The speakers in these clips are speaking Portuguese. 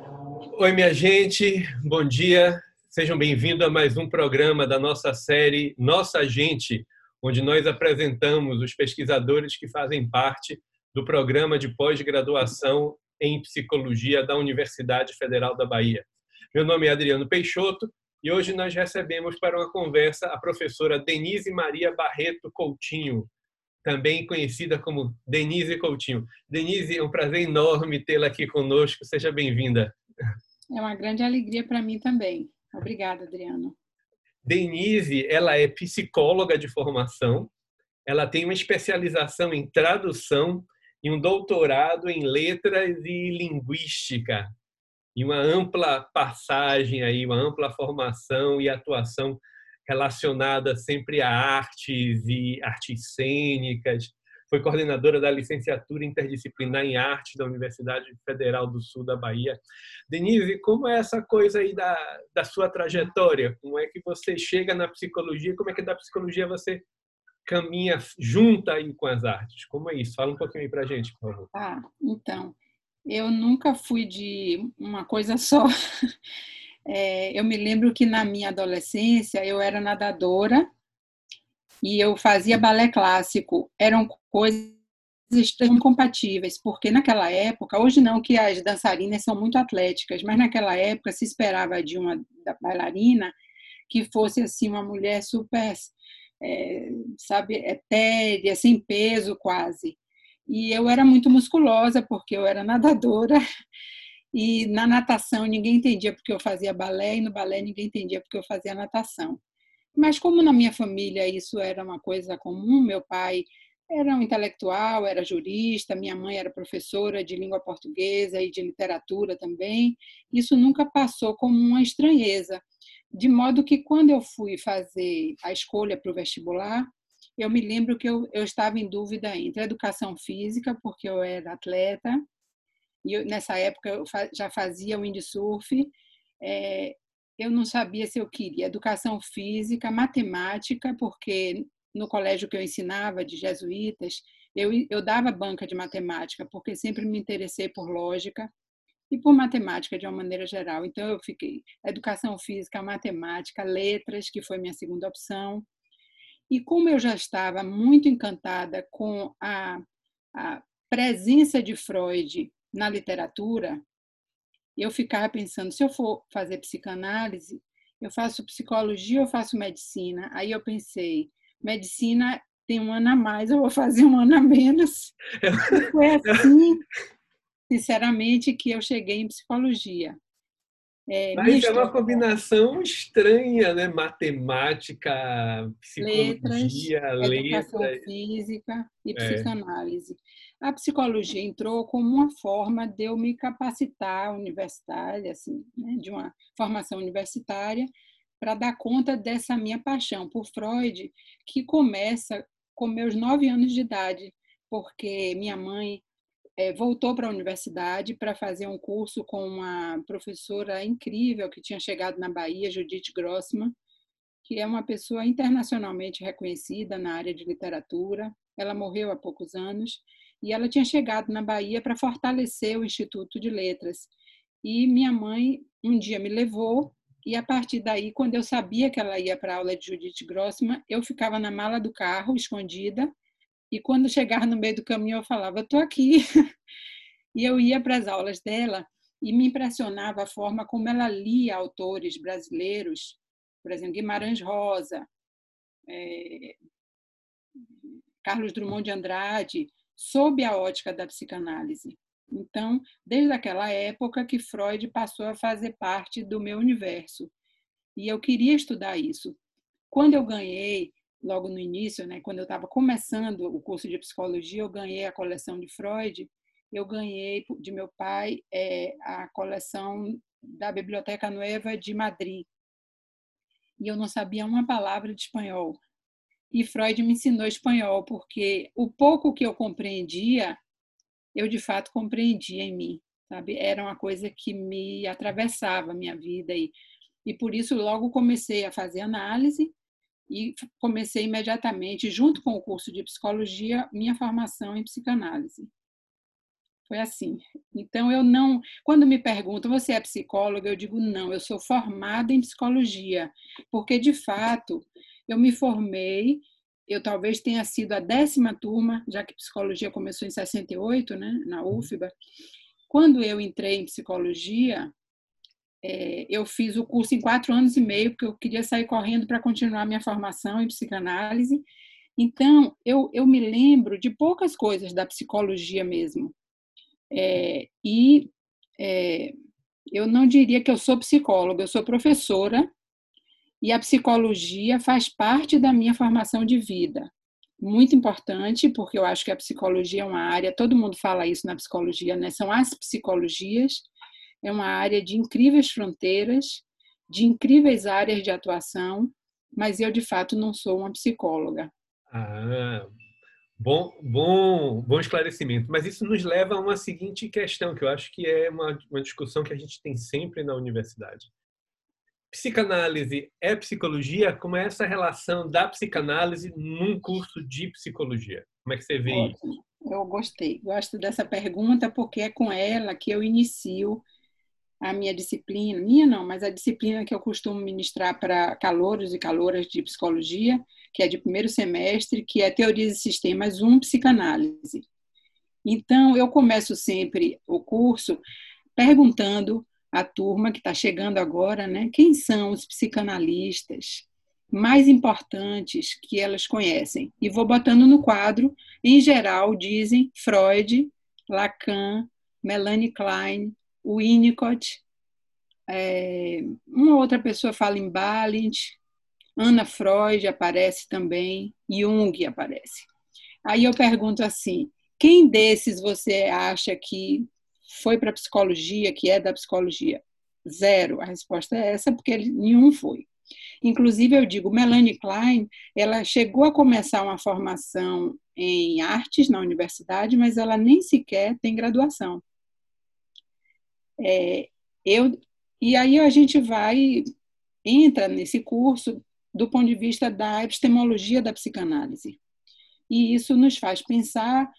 Oi, minha gente, bom dia. Sejam bem-vindos a mais um programa da nossa série Nossa Gente, onde nós apresentamos os pesquisadores que fazem parte do programa de pós-graduação em psicologia da Universidade Federal da Bahia. Meu nome é Adriano Peixoto e hoje nós recebemos para uma conversa a professora Denise Maria Barreto Coutinho, também conhecida como Denise Coutinho. Denise, é um prazer enorme tê-la aqui conosco. Seja bem-vinda. É uma grande alegria para mim também. Obrigada, Adriano. Denise, ela é psicóloga de formação. Ela tem uma especialização em tradução e um doutorado em letras e linguística. E uma ampla passagem aí, uma ampla formação e atuação relacionada sempre a artes e artes cênicas. Foi coordenadora da licenciatura interdisciplinar em arte da Universidade Federal do Sul da Bahia. Denise, como é essa coisa aí da, da sua trajetória? Como é que você chega na psicologia? Como é que da psicologia você caminha junta aí com as artes? Como é isso? Fala um pouquinho aí pra gente, por favor. Ah, então, eu nunca fui de uma coisa só. É, eu me lembro que na minha adolescência eu era nadadora e eu fazia balé clássico. Eram coisas extremamente compatíveis, porque naquela época, hoje não que as dançarinas são muito atléticas, mas naquela época se esperava de uma bailarina que fosse assim uma mulher super, é, sabe, etérea, sem peso quase. E eu era muito musculosa porque eu era nadadora e na natação ninguém entendia porque eu fazia balé, e no balé ninguém entendia porque eu fazia natação. Mas como na minha família isso era uma coisa comum, meu pai era um intelectual, era jurista, minha mãe era professora de língua portuguesa e de literatura também, isso nunca passou como uma estranheza. De modo que quando eu fui fazer a escolha para o vestibular, eu me lembro que eu, eu estava em dúvida entre educação física, porque eu era atleta, e eu, nessa época eu já fazia windsurf, é, eu não sabia se eu queria educação física, matemática, porque no colégio que eu ensinava de jesuítas, eu, eu dava banca de matemática, porque sempre me interessei por lógica e por matemática de uma maneira geral. Então eu fiquei educação física, matemática, letras, que foi minha segunda opção. E como eu já estava muito encantada com a, a presença de Freud na literatura, eu ficava pensando, se eu for fazer psicanálise, eu faço psicologia ou faço medicina? Aí eu pensei, medicina tem um ano a mais, eu vou fazer um ano a menos. Foi assim, sinceramente, que eu cheguei em psicologia. É, Mas é uma combinação estranha, né? Matemática, psicologia, letras, educação letras. física e é. psicanálise. A psicologia entrou como uma forma de eu me capacitar universitária, assim, né? de uma formação universitária, para dar conta dessa minha paixão por Freud, que começa com meus nove anos de idade, porque minha mãe é, voltou para a universidade para fazer um curso com uma professora incrível que tinha chegado na Bahia, Judith Grossman, que é uma pessoa internacionalmente reconhecida na área de literatura. Ela morreu há poucos anos e ela tinha chegado na Bahia para fortalecer o Instituto de Letras. E minha mãe um dia me levou e a partir daí, quando eu sabia que ela ia para a aula de Judith Grossman, eu ficava na mala do carro, escondida, e quando chegava no meio do caminho, eu falava: estou aqui. e eu ia para as aulas dela e me impressionava a forma como ela lia autores brasileiros, por exemplo, Guimarães Rosa, é, Carlos Drummond de Andrade, sob a ótica da psicanálise. Então, desde aquela época que Freud passou a fazer parte do meu universo. E eu queria estudar isso. Quando eu ganhei logo no início, né, quando eu estava começando o curso de psicologia, eu ganhei a coleção de Freud. Eu ganhei de meu pai é, a coleção da Biblioteca Nova de Madrid. E eu não sabia uma palavra de espanhol. E Freud me ensinou espanhol, porque o pouco que eu compreendia, eu de fato compreendia em mim, sabe? Era uma coisa que me atravessava a minha vida e, e por isso logo comecei a fazer análise e comecei imediatamente, junto com o curso de psicologia, minha formação em psicanálise. Foi assim. Então, eu não. Quando me perguntam, você é psicóloga? Eu digo, não, eu sou formada em psicologia, porque, de fato, eu me formei, eu talvez tenha sido a décima turma, já que psicologia começou em 68, né, na uhum. UFBA. Quando eu entrei em psicologia, é, eu fiz o curso em quatro anos e meio, porque eu queria sair correndo para continuar minha formação em psicanálise. Então, eu, eu me lembro de poucas coisas da psicologia mesmo. É, e é, eu não diria que eu sou psicóloga, eu sou professora, e a psicologia faz parte da minha formação de vida. Muito importante, porque eu acho que a psicologia é uma área, todo mundo fala isso na psicologia, né? São as psicologias, é uma área de incríveis fronteiras, de incríveis áreas de atuação, mas eu, de fato, não sou uma psicóloga. Ah, bom, bom, bom esclarecimento. Mas isso nos leva a uma seguinte questão, que eu acho que é uma, uma discussão que a gente tem sempre na universidade. Psicanálise é psicologia? Como é essa relação da psicanálise num curso de psicologia? Como é que você vê Ótimo. isso? Eu gostei, gosto dessa pergunta porque é com ela que eu inicio a minha disciplina, minha não, mas a disciplina que eu costumo ministrar para calouros e caloras de psicologia, que é de primeiro semestre, que é Teorias e Sistemas 1, Psicanálise. Então, eu começo sempre o curso perguntando à turma que está chegando agora, né, quem são os psicanalistas mais importantes que elas conhecem. E vou botando no quadro, em geral, dizem Freud, Lacan, Melanie Klein, Winnicott, é, uma outra pessoa fala em Balint, Ana Freud aparece também, Jung aparece. Aí eu pergunto assim: quem desses você acha que foi para psicologia, que é da psicologia? Zero. A resposta é essa, porque nenhum foi. Inclusive, eu digo, Melanie Klein, ela chegou a começar uma formação em artes na universidade, mas ela nem sequer tem graduação. É, eu, e aí a gente vai, entra nesse curso do ponto de vista da epistemologia da psicanálise. E isso nos faz pensar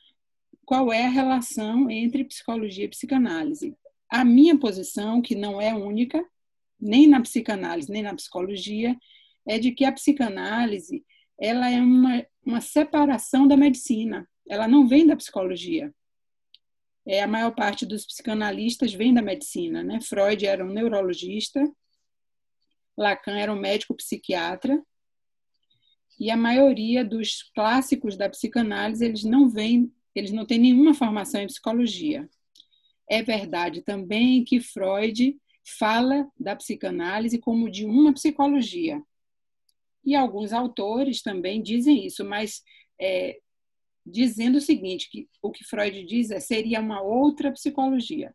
qual é a relação entre psicologia e psicanálise. A minha posição, que não é única, nem na psicanálise, nem na psicologia, é de que a psicanálise ela é uma, uma separação da medicina. Ela não vem da psicologia é, a maior parte dos psicanalistas vem da medicina. Né? Freud era um neurologista, Lacan era um médico psiquiatra, e a maioria dos clássicos da psicanálise eles não vêm, eles não têm nenhuma formação em psicologia. É verdade também que Freud fala da psicanálise como de uma psicologia. E alguns autores também dizem isso, mas é, dizendo o seguinte, que o que Freud diz é seria uma outra psicologia,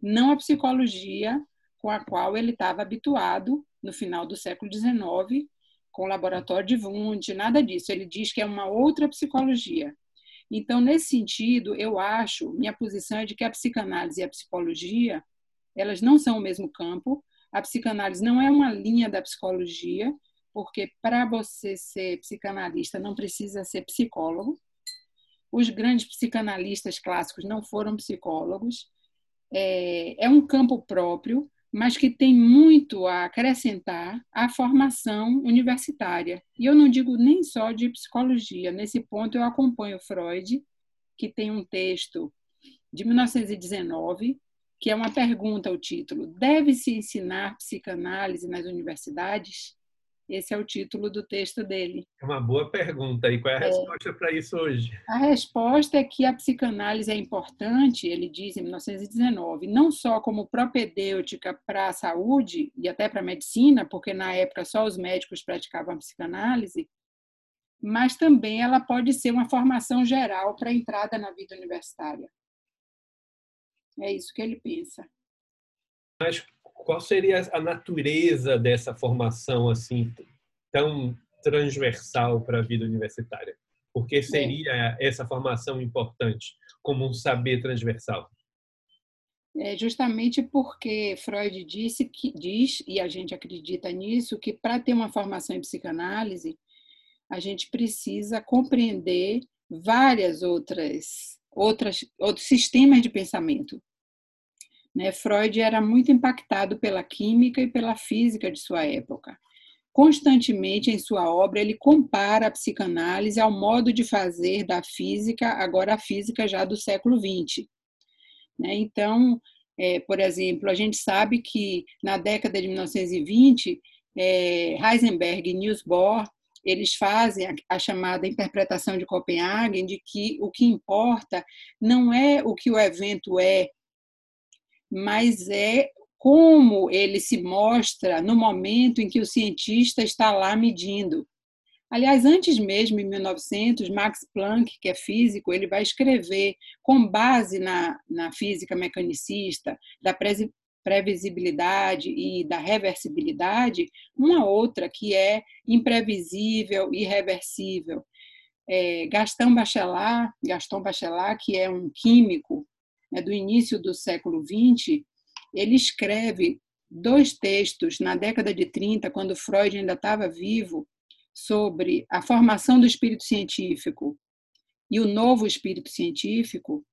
não a psicologia com a qual ele estava habituado no final do século XIX, com o laboratório de Wundt, nada disso. Ele diz que é uma outra psicologia. Então, nesse sentido, eu acho, minha posição é de que a psicanálise e a psicologia, elas não são o mesmo campo. A psicanálise não é uma linha da psicologia, porque para você ser psicanalista não precisa ser psicólogo. Os grandes psicanalistas clássicos não foram psicólogos. É, é um campo próprio, mas que tem muito a acrescentar à formação universitária. E eu não digo nem só de psicologia. Nesse ponto, eu acompanho Freud, que tem um texto de 1919, que é uma pergunta o título: Deve-se ensinar psicanálise nas universidades? Esse é o título do texto dele. É uma boa pergunta. E qual é a é. resposta para isso hoje? A resposta é que a psicanálise é importante, ele diz em 1919, não só como propedêutica para a saúde e até para a medicina, porque na época só os médicos praticavam a psicanálise, mas também ela pode ser uma formação geral para a entrada na vida universitária. É isso que ele pensa. Mas qual seria a natureza dessa formação assim tão transversal para a vida universitária? Por que seria essa formação importante como um saber transversal? É justamente porque Freud disse que diz e a gente acredita nisso que para ter uma formação em psicanálise a gente precisa compreender várias outras outras, outros sistemas de pensamento. Né? Freud era muito impactado pela química e pela física de sua época. Constantemente em sua obra, ele compara a psicanálise ao modo de fazer da física, agora a física já do século XX. Né? Então, é, por exemplo, a gente sabe que na década de 1920, é, Heisenberg e Niels Bohr eles fazem a, a, chamada interpretação de Copenhagen de que o que importa não é o que o evento é, mas é como ele se mostra no momento em que o cientista está lá medindo. Aliás, antes mesmo, em 1900, Max Planck, que é físico, ele vai escrever, com base na, na física mecanicista, da previsibilidade e da reversibilidade, uma outra que é imprevisível e reversível. É, Gaston Bachelard, Gaston Bachelard, que é um químico né, do início do século XX, ele escreve dois textos na década de 30, quando Freud ainda estava vivo, sobre a formação do espírito científico e o novo espírito científico.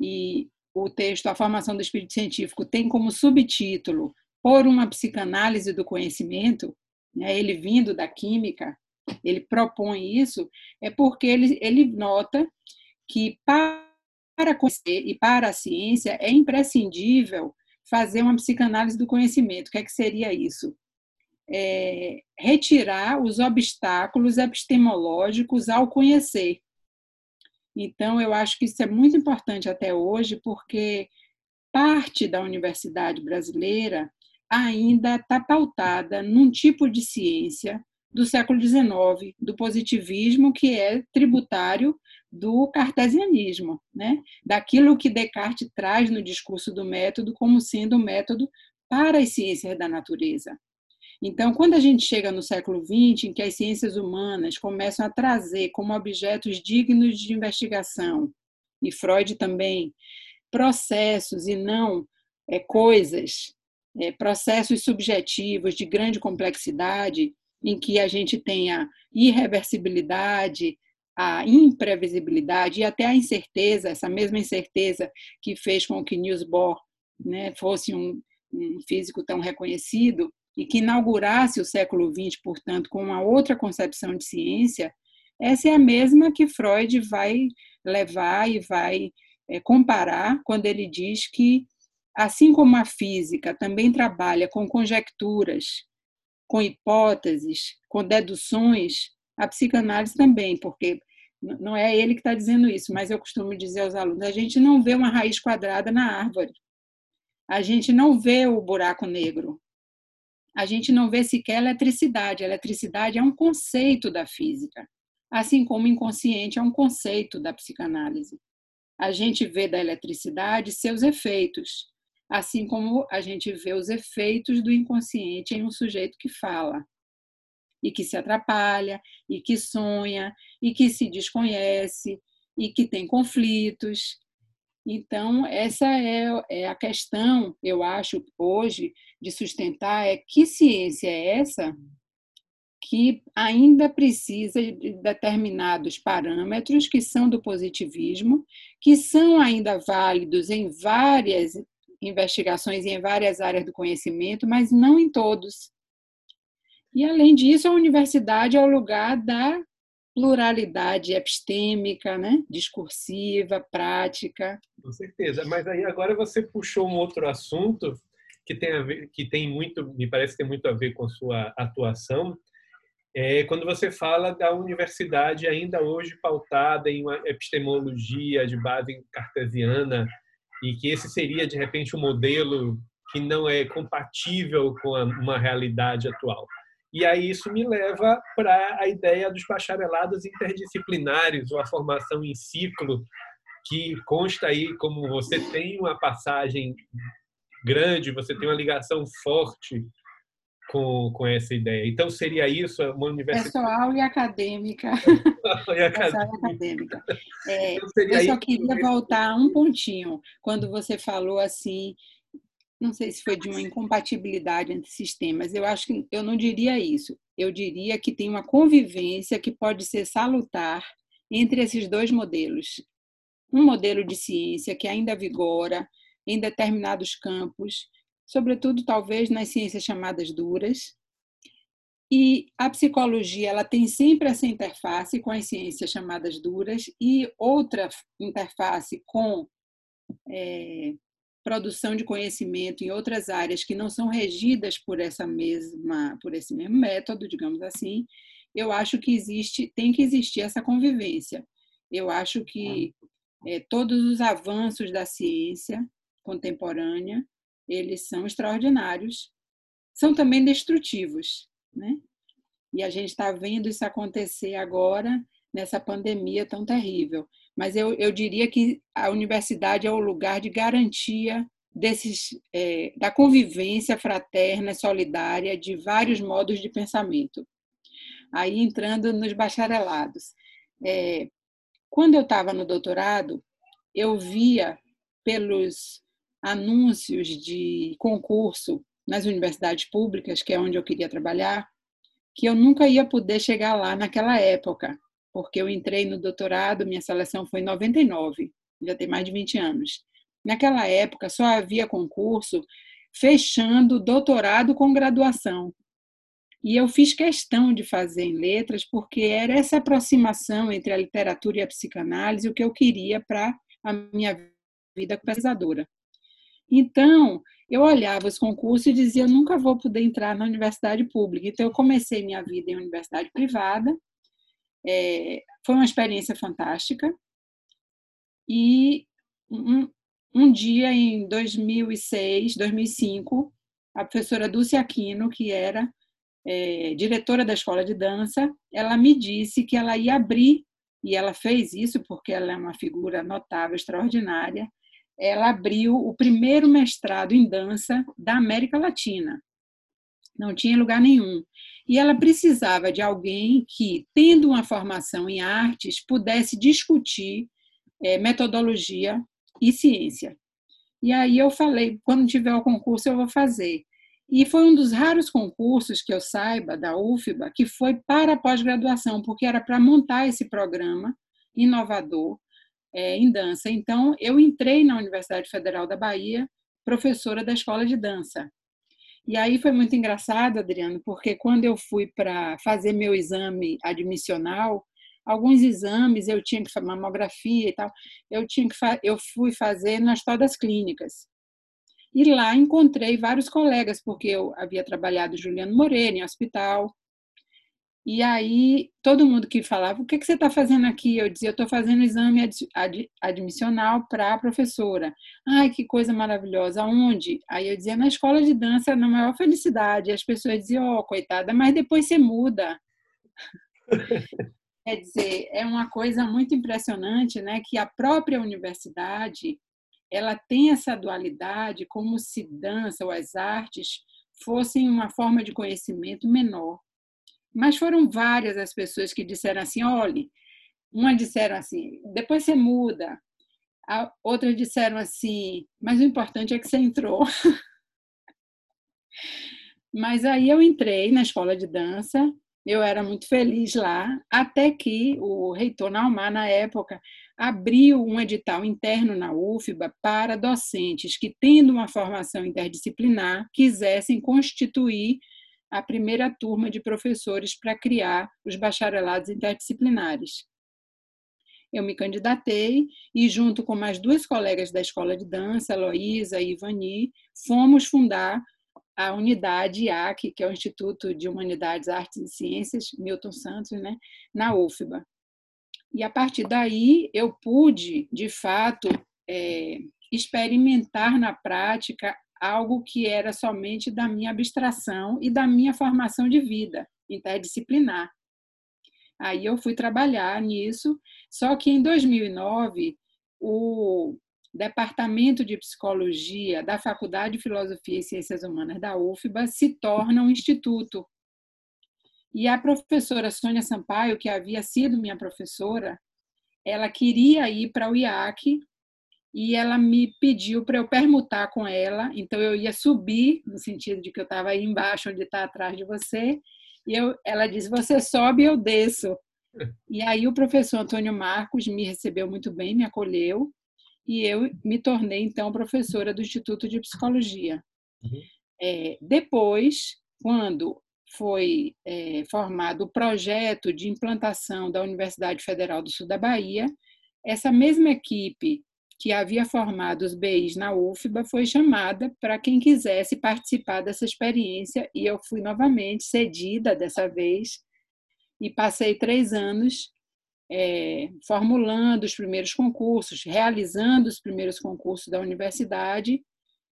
E o texto A Formação do Espírito Científico tem como subtítulo Por uma Psicanálise do Conhecimento, né, ele vindo da química, ele propõe isso, é porque ele, ele nota que para conhecer e para a ciência é imprescindível fazer uma psicanálise do conhecimento. O que, é que seria isso? É, retirar os obstáculos epistemológicos ao conhecer. Então, eu acho que isso é muito importante até hoje, porque parte da universidade brasileira ainda está pautada num tipo de ciência do século XIX, do positivismo, que é tributário do cartesianismo, né? daquilo que Descartes traz no discurso do método como sendo um método para as ciências da natureza. Então, quando a gente chega no século XX, em que as ciências humanas começam a trazer como objetos dignos de investigação, e Freud também, processos e não é, coisas, é, processos subjetivos de grande complexidade, em que a gente tem a irreversibilidade, a imprevisibilidade e até a incerteza, essa mesma incerteza que fez com que Niels Bohr né, fosse um, um físico tão reconhecido, e que inaugurasse o século XX, portanto, com uma outra concepção de ciência, essa é a mesma que Freud vai levar e vai é, comparar quando ele diz que, assim como a física também trabalha com conjecturas, com hipóteses, com deduções, a psicanálise também, porque não é ele que está dizendo isso, mas eu costumo dizer aos alunos: a gente não vê uma raiz quadrada na árvore, a gente não vê o buraco negro, a gente não vê sequer eletricidade. A eletricidade é um conceito da física, assim como o inconsciente é um conceito da psicanálise. A gente vê da eletricidade seus efeitos, assim como a gente vê os efeitos do inconsciente em um sujeito que fala e que se atrapalha, e que sonha, e que se desconhece, e que tem conflitos. Então, essa é, é a questão, eu acho, hoje, de sustentar é que ciência é essa que ainda precisa de determinados parâmetros que são do positivismo, que são ainda válidos em várias investigações em várias áreas do conhecimento, mas não em todos. E, além disso, a universidade é o lugar da pluralidade epistêmica, né? discursiva, prática. Com certeza. Mas aí agora você puxou um outro assunto que tem a ver, que tem muito, me parece ter muito a ver com sua atuação, é quando você fala da universidade ainda hoje pautada em uma epistemologia de base cartesiana e que esse seria de repente um modelo que não é compatível com uma realidade atual. E aí isso me leva para a ideia dos bacharelados interdisciplinares, ou a formação em ciclo, que consta aí como você tem uma passagem grande, você tem uma ligação forte com, com essa ideia. Então, seria isso uma universidade... Pessoal e acadêmica. e acadêmica. É, então, eu só queria voltar a um pontinho, quando você falou assim, não sei se foi de uma incompatibilidade entre sistemas, eu acho que eu não diria isso. Eu diria que tem uma convivência que pode ser salutar entre esses dois modelos. um modelo de ciência que ainda vigora em determinados campos, sobretudo talvez nas ciências chamadas duras. E a psicologia ela tem sempre essa interface com as ciências chamadas duras e outra interface com é, produção de conhecimento em outras áreas que não são regidas por essa mesma por esse mesmo método, digamos assim, eu acho que existe tem que existir essa convivência. Eu acho que é, todos os avanços da ciência contemporânea eles são extraordinários, são também destrutivos, né? E a gente está vendo isso acontecer agora nessa pandemia tão terrível mas eu, eu diria que a universidade é o lugar de garantia desses, é, da convivência fraterna, solidária, de vários modos de pensamento. Aí entrando nos bacharelados. É, quando eu estava no doutorado, eu via pelos anúncios de concurso nas universidades públicas, que é onde eu queria trabalhar, que eu nunca ia poder chegar lá naquela época, porque eu entrei no doutorado, minha seleção foi em 99, já tem mais de 20 anos. Naquela época só havia concurso fechando doutorado com graduação. E eu fiz questão de fazer em letras, porque era essa aproximação entre a literatura e a psicanálise o que eu queria para a minha vida pesquisadora. Então, eu olhava os concursos e dizia: eu nunca vou poder entrar na universidade pública. Então, eu comecei minha vida em universidade privada, é, foi uma experiência fantástica. E um, um dia, em 2006, 2005, a professora Dulce Aquino, que era é, diretora da escola de dança, ela me disse que ela ia abrir, e ela fez isso porque ela é uma figura notável, extraordinária, ela abriu o primeiro mestrado em dança da América Latina. Não tinha lugar nenhum e ela precisava de alguém que, tendo uma formação em artes, pudesse discutir é, metodologia e ciência. E aí eu falei, quando tiver o concurso eu vou fazer. E foi um dos raros concursos que eu saiba da UFBA que foi para pós-graduação, porque era para montar esse programa inovador é, em dança. Então, eu entrei na Universidade Federal da Bahia, professora da Escola de Dança. E aí foi muito engraçado, Adriano, porque quando eu fui para fazer meu exame admissional, alguns exames eu tinha que fazer mamografia e tal, eu tinha que eu fui fazer nas todas clínicas. E lá encontrei vários colegas, porque eu havia trabalhado Juliano Moreira em hospital, e aí, todo mundo que falava, o que, que você está fazendo aqui? Eu dizia, eu estou fazendo exame ad, admissional para a professora. Ai, que coisa maravilhosa. Onde? Aí eu dizia, na escola de dança, na maior felicidade. E as pessoas diziam, oh, coitada, mas depois você muda. Quer dizer, é uma coisa muito impressionante, né? Que a própria universidade, ela tem essa dualidade como se dança ou as artes fossem uma forma de conhecimento menor mas foram várias as pessoas que disseram assim: olhe, uma disseram assim, depois você muda. Outras disseram assim, mas o importante é que você entrou. mas aí eu entrei na escola de dança, eu era muito feliz lá, até que o reitor Naumar, na época, abriu um edital interno na UFBA para docentes que, tendo uma formação interdisciplinar, quisessem constituir a primeira turma de professores para criar os bacharelados interdisciplinares. Eu me candidatei e, junto com mais duas colegas da escola de dança, Heloísa e Ivani, fomos fundar a unidade IAC, que é o Instituto de Humanidades, Artes e Ciências, Milton Santos, né, na UFBA. E a partir daí eu pude, de fato, é, experimentar na prática algo que era somente da minha abstração e da minha formação de vida interdisciplinar. Aí eu fui trabalhar nisso, só que em 2009 o Departamento de Psicologia da Faculdade de Filosofia e Ciências Humanas da UFBA se torna um instituto. E a professora Sônia Sampaio, que havia sido minha professora, ela queria ir para o IAC e ela me pediu para eu permutar com ela. Então eu ia subir, no sentido de que eu estava aí embaixo, onde está atrás de você, e eu, ela disse: Você sobe, eu desço. E aí o professor Antônio Marcos me recebeu muito bem, me acolheu, e eu me tornei, então, professora do Instituto de Psicologia. Uhum. É, depois, quando foi é, formado o projeto de implantação da Universidade Federal do Sul da Bahia, essa mesma equipe que havia formado os BIs na UFBA foi chamada para quem quisesse participar dessa experiência e eu fui novamente cedida dessa vez e passei três anos é, formulando os primeiros concursos, realizando os primeiros concursos da universidade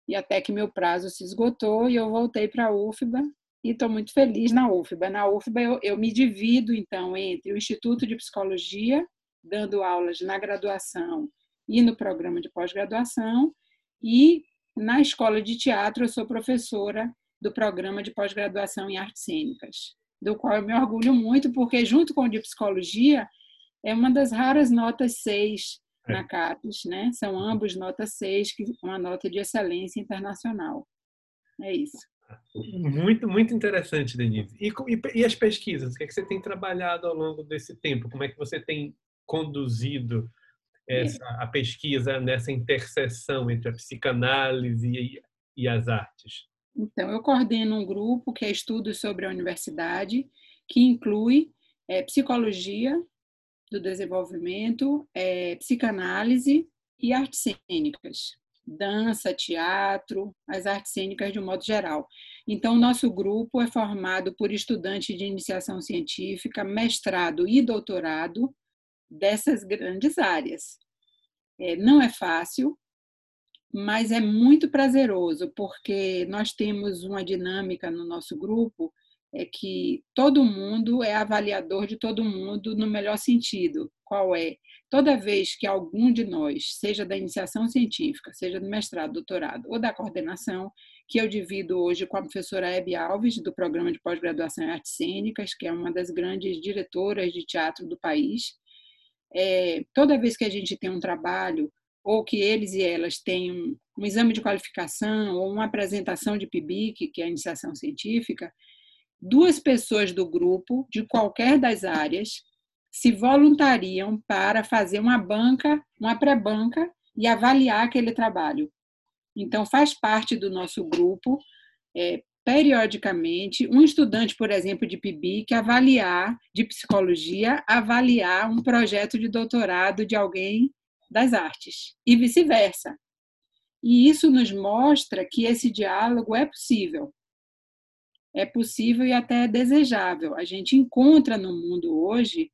e até que meu prazo se esgotou e eu voltei para a UFBA e estou muito feliz na UFBA. Na UFBA eu, eu me divido então entre o Instituto de Psicologia, dando aulas na graduação e no programa de pós-graduação, e na escola de teatro eu sou professora do programa de pós-graduação em artes cênicas, do qual eu me orgulho muito, porque junto com o de psicologia é uma das raras notas 6 na é. CAPES, né? São ambos nota 6, que uma nota de excelência internacional. É isso. Muito, muito interessante, Denise. E, e, e, as pesquisas? O que, é que você tem trabalhado ao longo desse tempo? Como é que você tem conduzido essa, a pesquisa nessa interseção entre a psicanálise e, e as artes? Então, eu coordeno um grupo que é Estudos sobre a Universidade, que inclui é, psicologia do desenvolvimento, é, psicanálise e artes cênicas dança, teatro, as artes cênicas de um modo geral. Então, nosso grupo é formado por estudantes de iniciação científica, mestrado e doutorado dessas grandes áreas. É, não é fácil, mas é muito prazeroso, porque nós temos uma dinâmica no nosso grupo é que todo mundo é avaliador de todo mundo no melhor sentido. Qual é? Toda vez que algum de nós, seja da iniciação científica, seja do mestrado, doutorado ou da coordenação, que eu divido hoje com a professora Hebe Alves, do programa de pós-graduação em artes cênicas, que é uma das grandes diretoras de teatro do país, é, toda vez que a gente tem um trabalho, ou que eles e elas têm um, um exame de qualificação ou uma apresentação de PIBIC, que é a iniciação científica, duas pessoas do grupo, de qualquer das áreas, se voluntariam para fazer uma banca, uma pré-banca e avaliar aquele trabalho. Então, faz parte do nosso grupo, é, periodicamente, um estudante, por exemplo, de PIBIC, avaliar, de psicologia, avaliar um projeto de doutorado de alguém das artes, e vice-versa. E isso nos mostra que esse diálogo é possível. É possível e até desejável. A gente encontra no mundo hoje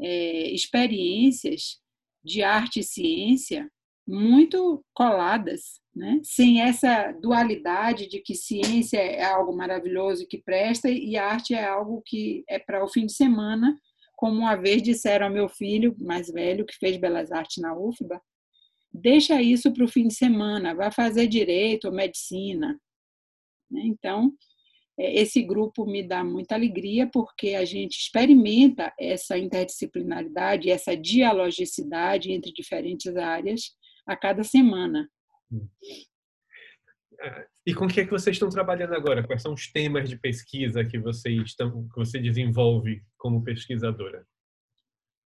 é, experiências de arte e ciência muito coladas, né? sem essa dualidade de que ciência é algo maravilhoso que presta e arte é algo que é para o fim de semana, como uma vez disseram ao meu filho mais velho, que fez Belas Artes na UFBA, deixa isso para o fim de semana, vai fazer direito ou medicina. Né? Então, é, esse grupo me dá muita alegria porque a gente experimenta essa interdisciplinaridade, essa dialogicidade entre diferentes áreas a cada semana. E com o que é que vocês estão trabalhando agora? Quais são os temas de pesquisa que vocês estão, que você desenvolve como pesquisadora?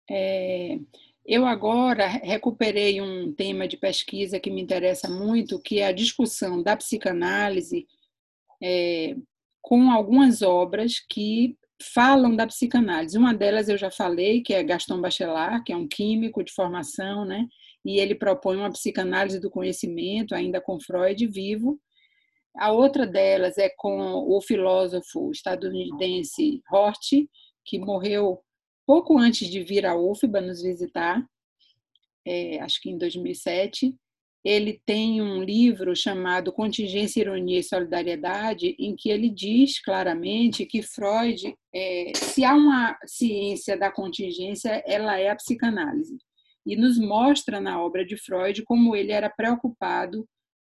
É, eu agora recuperei um tema de pesquisa que me interessa muito, que é a discussão da psicanálise é, com algumas obras que falam da psicanálise. Uma delas eu já falei, que é Gaston Bachelard, que é um químico de formação, né? E ele propõe uma psicanálise do conhecimento, ainda com Freud vivo. A outra delas é com o filósofo estadunidense Hort, que morreu pouco antes de vir à UFBA nos visitar, é, acho que em 2007 ele tem um livro chamado Contingência, Ironia e Solidariedade, em que ele diz claramente que Freud, é, se há uma ciência da contingência, ela é a psicanálise. E nos mostra na obra de Freud como ele era preocupado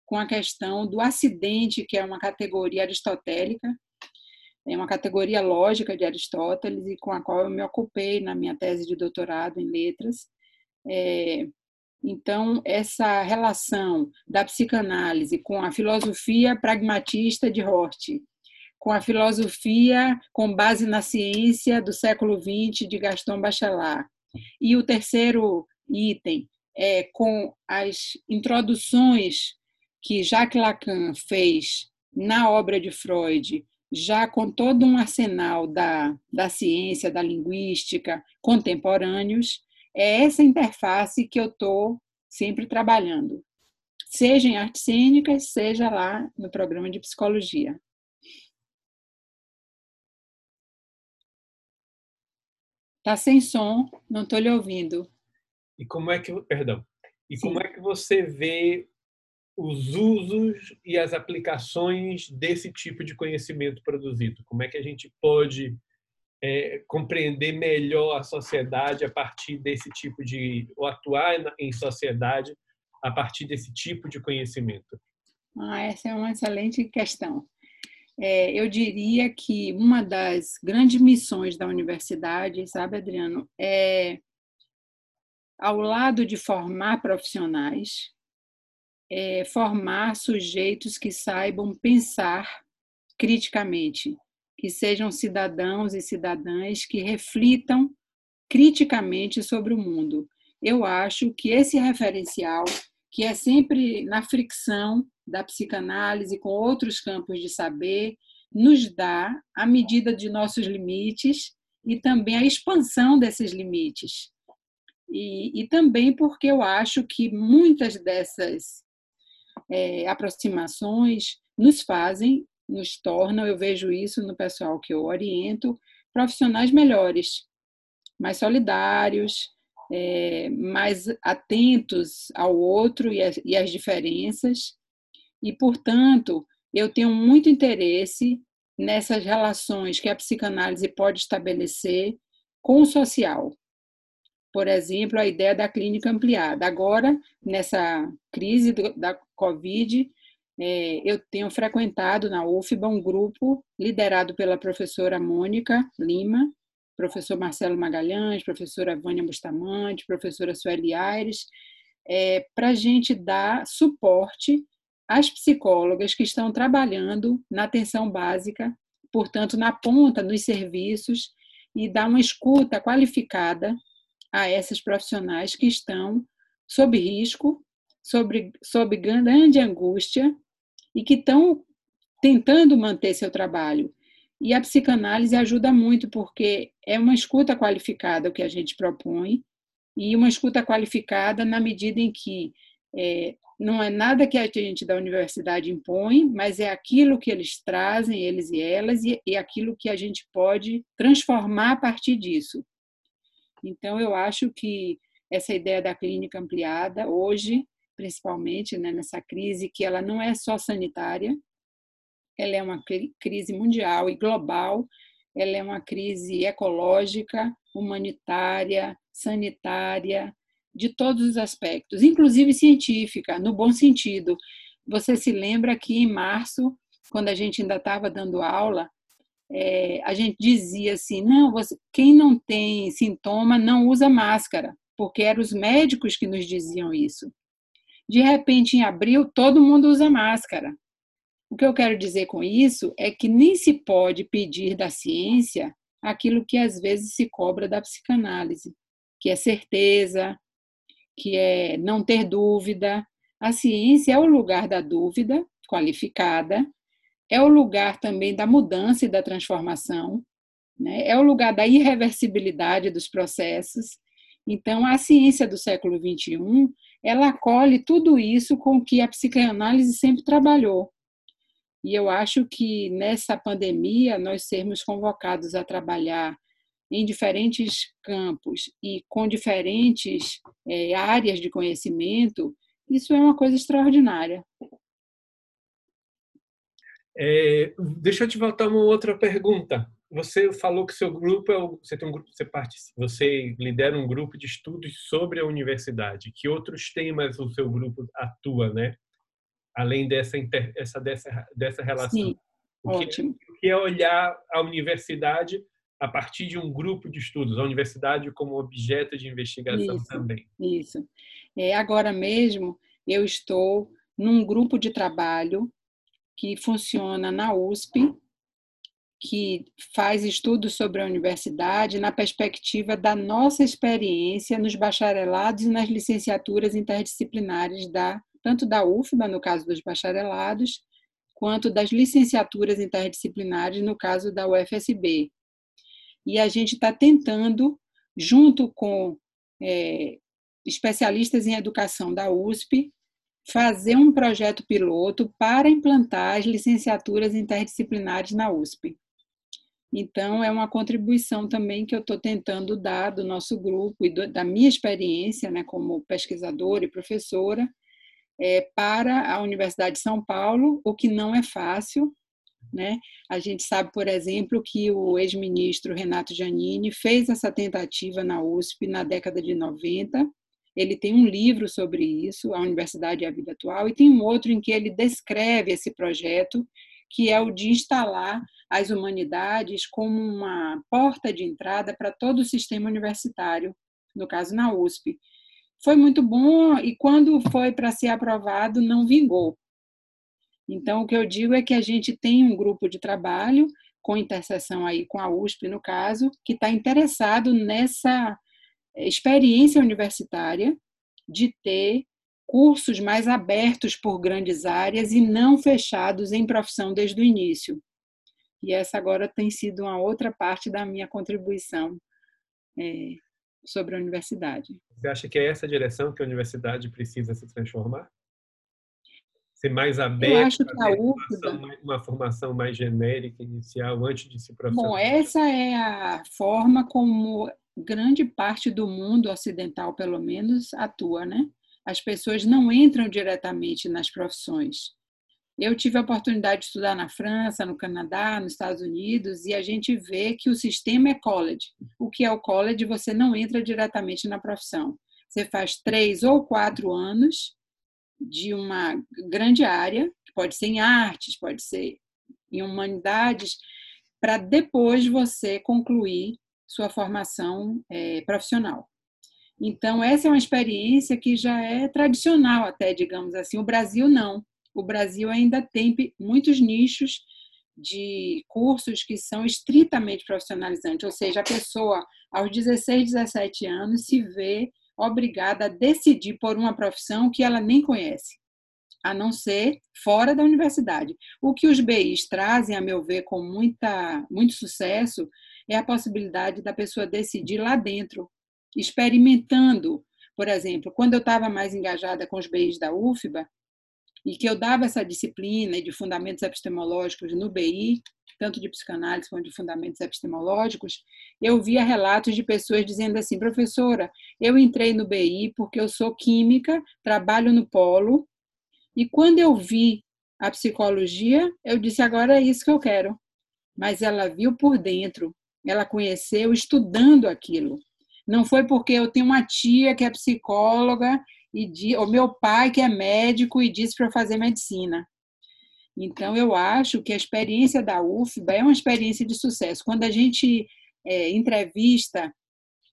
com a questão do acidente, que é uma categoria aristotélica, é uma categoria lógica de Aristóteles e com a qual eu me ocupei na minha tese de doutorado em letras. É, então, essa relação da psicanálise com a filosofia pragmatista de Hort, com a filosofia com base na ciência do século XX de Gaston Bachelard. E o terceiro item é com as introduções que Jacques Lacan fez na obra de Freud, já com todo um arsenal da, da ciência, da linguística, contemporâneos, é essa interface que eu estou sempre trabalhando, seja em artes cênicas, seja lá no programa de psicologia. Tá sem som, não estou lhe ouvindo. E como é que, perdão, e Sim. como é que você vê os usos e as aplicações desse tipo de conhecimento produzido? Como é que a gente pode é, compreender melhor a sociedade a partir desse tipo de, ou atuar em sociedade a partir desse tipo de conhecimento? Ah, essa é uma excelente questão. É, eu diria que uma das grandes missões da universidade, sabe, Adriano, é ao lado de formar profissionais, é formar sujeitos que saibam pensar criticamente, que sejam cidadãos e cidadãs que reflitam criticamente sobre o mundo. Eu acho que esse referencial, que é sempre na fricção da psicanálise com outros campos de saber, nos dá a medida de nossos limites e também a expansão desses limites. E, e também porque eu acho que muitas dessas é, aproximações nos fazem, nos tornam, eu vejo isso no pessoal que eu oriento, profissionais melhores, mais solidários, é, mais atentos ao outro e, e às diferenças. E, portanto, eu tenho muito interesse nessas relações que a psicanálise pode estabelecer com o social, por exemplo, a ideia da clínica ampliada. Agora, nessa crise da Covid, é, eu tenho frequentado na UFBA um grupo liderado pela professora Mônica Lima, professor Marcelo Magalhães, professora Vânia Bustamante, professora Sueli Aires, é, para a gente dar suporte às psicólogas que estão trabalhando na atenção básica, portanto, na ponta, nos serviços, e dar uma escuta qualificada a essas profissionais que estão sob risco, sob, sob grande angústia e que estão tentando manter seu trabalho. E a psicanálise ajuda muito, porque é uma escuta qualificada o que a gente propõe, e uma escuta qualificada na medida em que é, não é nada que a gente da universidade impõe, mas é aquilo que eles trazem, eles e elas, e, e aquilo que a gente pode transformar a partir disso. Então, eu acho que essa ideia da clínica ampliada, hoje, principalmente né, nessa crise, que ela não é só sanitária, ela é uma crise mundial e global, ela é uma crise ecológica, humanitária, sanitária, de todos os aspectos, inclusive científica, no bom sentido. Você se lembra que em março, quando a gente ainda estava dando aula, é, a gente dizia assim, não, você, quem não tem sintoma não usa máscara, porque eram os médicos que nos diziam isso. De repente, em abril, todo mundo usa máscara. O que eu quero dizer com isso é que nem se pode pedir da ciência aquilo que às vezes se cobra da psicanálise, que é certeza, que é não ter dúvida. A ciência é o lugar da dúvida qualificada é o lugar também da mudança e da transformação, né? é o lugar da irreversibilidade dos processos. Então, a ciência do século XXI, ela acolhe tudo isso com que a psicanálise sempre trabalhou. E eu acho que nessa pandemia, nós sermos convocados a trabalhar em diferentes campos e com diferentes é, áreas de conhecimento, isso é uma coisa extraordinária. É, deixa eu te voltar uma outra pergunta. Você falou que seu grupo é o, você tem um grupo, você participa, você lidera um grupo de estudos sobre a universidade. Que outros temas o seu grupo atua, né? Além dessa essa dessa dessa relação. Sim, o que, ótimo. O que é olhar a universidade a partir de um grupo de estudos, a universidade como objeto de investigação isso, também. Isso. É, agora mesmo eu estou num grupo de trabalho que funciona na USP, que faz estudos sobre a universidade na perspectiva da nossa experiência nos bacharelados e nas licenciaturas interdisciplinares da tanto da UFBA no caso dos bacharelados, quanto das licenciaturas interdisciplinares no caso da UFSB. E a gente está tentando, junto com é, especialistas em educação da USP, fazer um projeto piloto para implantar as licenciaturas interdisciplinares na USP. Então, é uma contribuição também que eu estou tentando dar do nosso grupo e do, da minha experiência né, como pesquisadora e professora é, para a Universidade de São Paulo, o que não é fácil. Né? A gente sabe, por exemplo, que o ex-ministro Renato Giannini fez essa tentativa na USP na década de 90. Ele tem um livro sobre isso, A Universidade e a Vida Atual, e tem um outro em que ele descreve esse projeto, que é o de instalar as humanidades como uma porta de entrada para todo o sistema universitário, no caso na USP. Foi muito bom e quando foi para ser aprovado não vingou. Então o que eu digo é que a gente tem um grupo de trabalho com interseção aí com a USP no caso, que está interessado nessa experiência universitária de ter cursos mais abertos por grandes áreas e não fechados em profissão desde o início. E essa agora tem sido uma outra parte da minha contribuição é, sobre a universidade. Você acha que é essa direção que a universidade precisa se transformar? Ser mais aberta, Eu acho que a UFBA... uma formação mais genérica inicial antes de se profissionalizar? Bom, essa é a forma como grande parte do mundo ocidental, pelo menos, atua, né? As pessoas não entram diretamente nas profissões. Eu tive a oportunidade de estudar na França, no Canadá, nos Estados Unidos, e a gente vê que o sistema é college. O que é o college? Você não entra diretamente na profissão. Você faz três ou quatro anos de uma grande área, que pode ser em artes, pode ser em humanidades, para depois você concluir sua formação é, profissional. Então, essa é uma experiência que já é tradicional, até, digamos assim. O Brasil não o Brasil ainda tem muitos nichos de cursos que são estritamente profissionalizantes, ou seja, a pessoa aos 16, 17 anos se vê obrigada a decidir por uma profissão que ela nem conhece, a não ser fora da universidade. O que os BIs trazem, a meu ver, com muita, muito sucesso, é a possibilidade da pessoa decidir lá dentro, experimentando. Por exemplo, quando eu estava mais engajada com os BIs da UFBA, e que eu dava essa disciplina de fundamentos epistemológicos no BI, tanto de psicanálise quanto de fundamentos epistemológicos, eu via relatos de pessoas dizendo assim: professora, eu entrei no BI porque eu sou química, trabalho no polo, e quando eu vi a psicologia, eu disse: agora é isso que eu quero. Mas ela viu por dentro, ela conheceu estudando aquilo. Não foi porque eu tenho uma tia que é psicóloga e o meu pai que é médico e disse para fazer medicina. Então eu acho que a experiência da UFBA é uma experiência de sucesso. Quando a gente é, entrevista,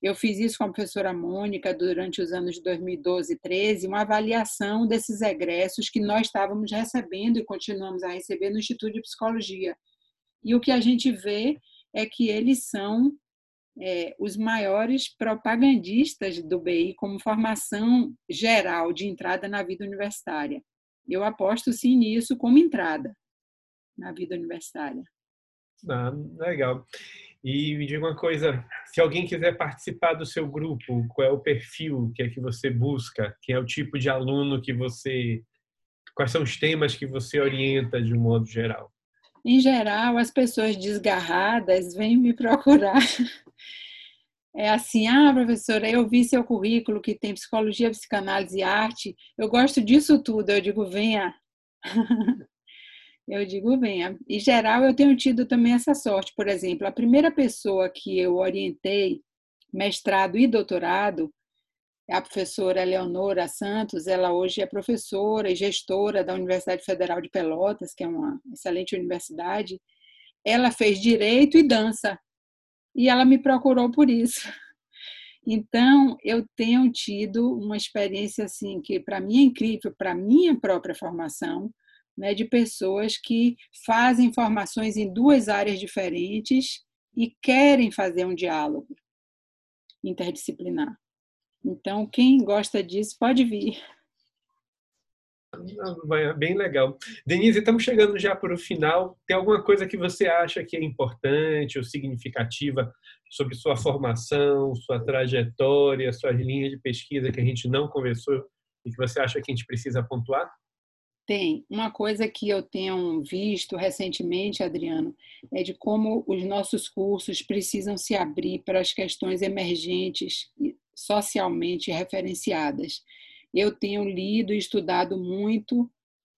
eu fiz isso com a professora Mônica durante os anos de 2012 e 13, uma avaliação desses egressos que nós estávamos recebendo e continuamos a receber no Instituto de Psicologia. E o que a gente vê é que eles são é, os maiores propagandistas do BI como formação geral de entrada na vida universitária. Eu aposto sim nisso como entrada na vida universitária. Ah, legal. E me diga uma coisa, se alguém quiser participar do seu grupo, qual é o perfil que é que você busca? Quem é o tipo de aluno que você... Quais são os temas que você orienta de um modo geral? Em geral, as pessoas desgarradas vêm me procurar é assim, ah, professora, eu vi seu currículo que tem psicologia, psicanálise e arte, eu gosto disso tudo, eu digo, venha. eu digo, venha. Em geral, eu tenho tido também essa sorte, por exemplo, a primeira pessoa que eu orientei, mestrado e doutorado, a professora Leonora Santos, ela hoje é professora e gestora da Universidade Federal de Pelotas, que é uma excelente universidade. Ela fez direito e dança e ela me procurou por isso. Então, eu tenho tido uma experiência assim que para mim é incrível, para minha própria formação, né, de pessoas que fazem formações em duas áreas diferentes e querem fazer um diálogo interdisciplinar. Então, quem gosta disso pode vir. Bem legal. Denise, estamos chegando já para o final. Tem alguma coisa que você acha que é importante ou significativa sobre sua formação, sua trajetória, suas linhas de pesquisa que a gente não conversou e que você acha que a gente precisa pontuar? Tem. Uma coisa que eu tenho visto recentemente, Adriano, é de como os nossos cursos precisam se abrir para as questões emergentes socialmente referenciadas. Eu tenho lido e estudado muito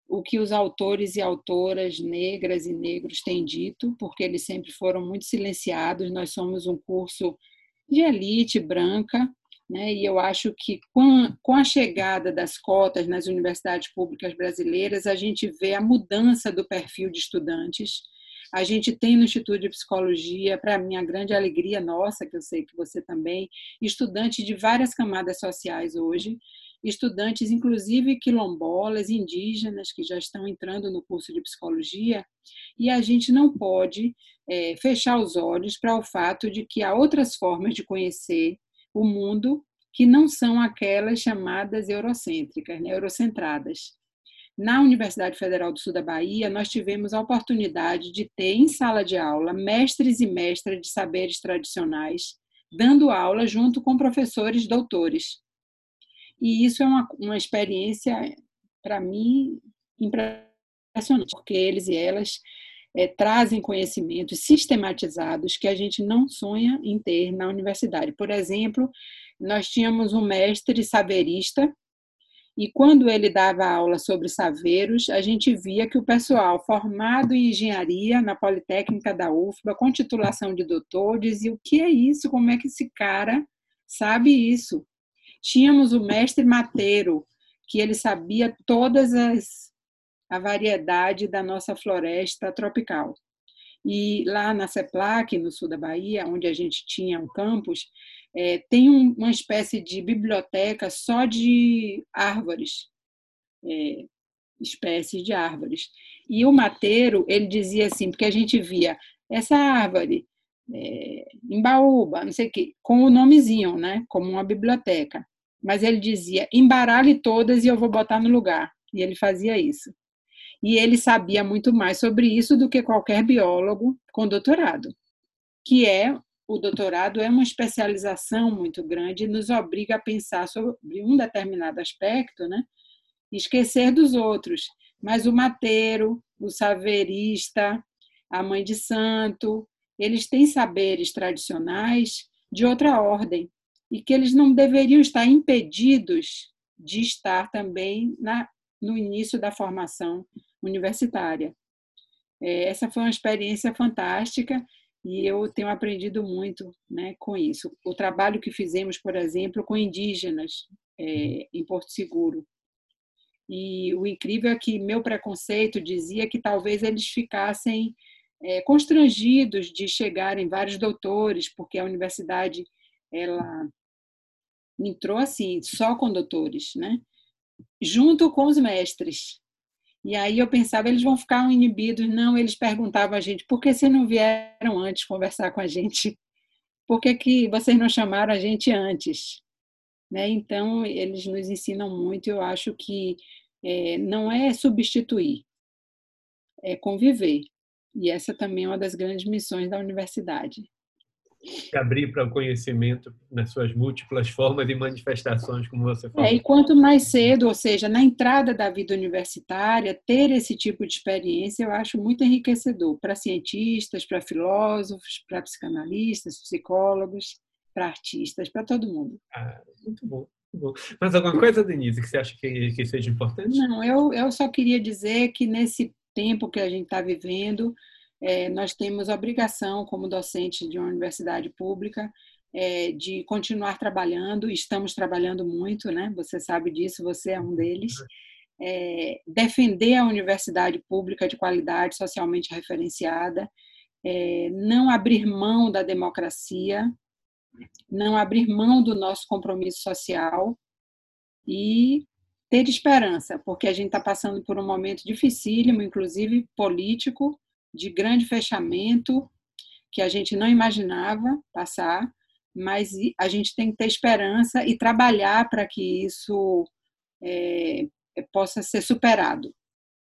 o que os autores e autoras negras e negros têm dito, porque eles sempre foram muito silenciados. Nós somos um curso de elite branca, né? E eu acho que com a chegada das cotas nas universidades públicas brasileiras, a gente vê a mudança do perfil de estudantes. A gente tem no Instituto de Psicologia, para minha grande alegria nossa, que eu sei que você também, estudantes de várias camadas sociais hoje, estudantes, inclusive quilombolas, indígenas, que já estão entrando no curso de psicologia, e a gente não pode é, fechar os olhos para o fato de que há outras formas de conhecer o mundo que não são aquelas chamadas eurocêntricas, né, eurocentradas. Na Universidade Federal do Sul da Bahia, nós tivemos a oportunidade de ter em sala de aula mestres e mestras de saberes tradicionais, dando aula junto com professores doutores. E isso é uma, uma experiência, para mim, impressionante, porque eles e elas é, trazem conhecimentos sistematizados que a gente não sonha em ter na universidade. Por exemplo, nós tínhamos um mestre saverista, e quando ele dava aula sobre saveiros, a gente via que o pessoal formado em engenharia na Politécnica da UFBA, com titulação de doutor, dizia: o que é isso? Como é que esse cara sabe isso? Tínhamos o mestre mateiro, que ele sabia todas as a variedade da nossa floresta tropical. E lá na CEPLAC, no sul da Bahia, onde a gente tinha um campus, é, tem um, uma espécie de biblioteca só de árvores, é, espécies de árvores. E o mateiro, ele dizia assim, porque a gente via essa árvore, é, embaúba, não sei o quê, com o nomezinho, né, como uma biblioteca. Mas ele dizia, embaralhe todas e eu vou botar no lugar. E ele fazia isso e ele sabia muito mais sobre isso do que qualquer biólogo com doutorado, que é o doutorado é uma especialização muito grande e nos obriga a pensar sobre um determinado aspecto, né? Esquecer dos outros. Mas o mateiro, o saverista, a mãe de santo, eles têm saberes tradicionais de outra ordem e que eles não deveriam estar impedidos de estar também na, no início da formação universitária. É, essa foi uma experiência fantástica e eu tenho aprendido muito né, com isso. O trabalho que fizemos, por exemplo, com indígenas é, em Porto Seguro. E o incrível é que meu preconceito dizia que talvez eles ficassem é, constrangidos de chegarem vários doutores, porque a universidade ela entrou assim só com doutores, né? Junto com os mestres. E aí eu pensava, eles vão ficar inibidos. Não, eles perguntavam a gente, por que vocês não vieram antes conversar com a gente? Por que, que vocês não chamaram a gente antes? Né? Então, eles nos ensinam muito. Eu acho que é, não é substituir, é conviver. E essa também é uma das grandes missões da universidade se abrir para o conhecimento nas suas múltiplas formas e manifestações, como você falou. É, e quanto mais cedo, ou seja, na entrada da vida universitária, ter esse tipo de experiência eu acho muito enriquecedor para cientistas, para filósofos, para psicanalistas, psicólogos, para artistas, para todo mundo. Ah, muito bom. Bom. Mas alguma coisa, Denise, que você acha que, que seja importante? Não, eu, eu só queria dizer que nesse tempo que a gente está vivendo, é, nós temos a obrigação, como docente de uma universidade pública, é, de continuar trabalhando, estamos trabalhando muito, né? Você sabe disso, você é um deles. É, defender a universidade pública de qualidade, socialmente referenciada, é, não abrir mão da democracia, não abrir mão do nosso compromisso social e ter esperança, porque a gente está passando por um momento dificílimo, inclusive político, de grande fechamento, que a gente não imaginava passar, mas a gente tem que ter esperança e trabalhar para que isso é, possa ser superado.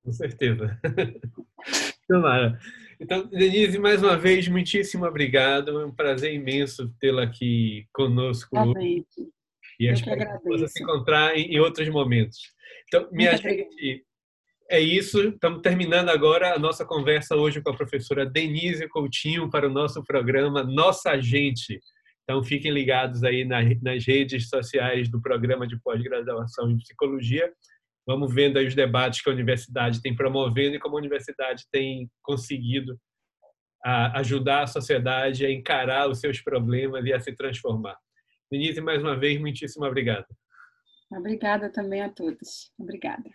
Com certeza. Tomara. Então, Denise, mais uma vez, muitíssimo obrigado. É um prazer imenso tê-la aqui conosco. Realmente. E acho que, que possa se encontrar em, outros momentos. Então, minha Muito gente, é isso. Estamos terminando agora a nossa conversa hoje com a professora Denise Coutinho para o nosso programa Nossa Gente. Então, fiquem ligados aí nas redes sociais do programa de pós-graduação em psicologia Vamos vendo aí os debates que a universidade tem promovendo e como a universidade tem conseguido ajudar a sociedade a encarar os seus problemas e a se transformar. Denise, mais uma vez, muitíssimo obrigado. Obrigada também a todos. Obrigada.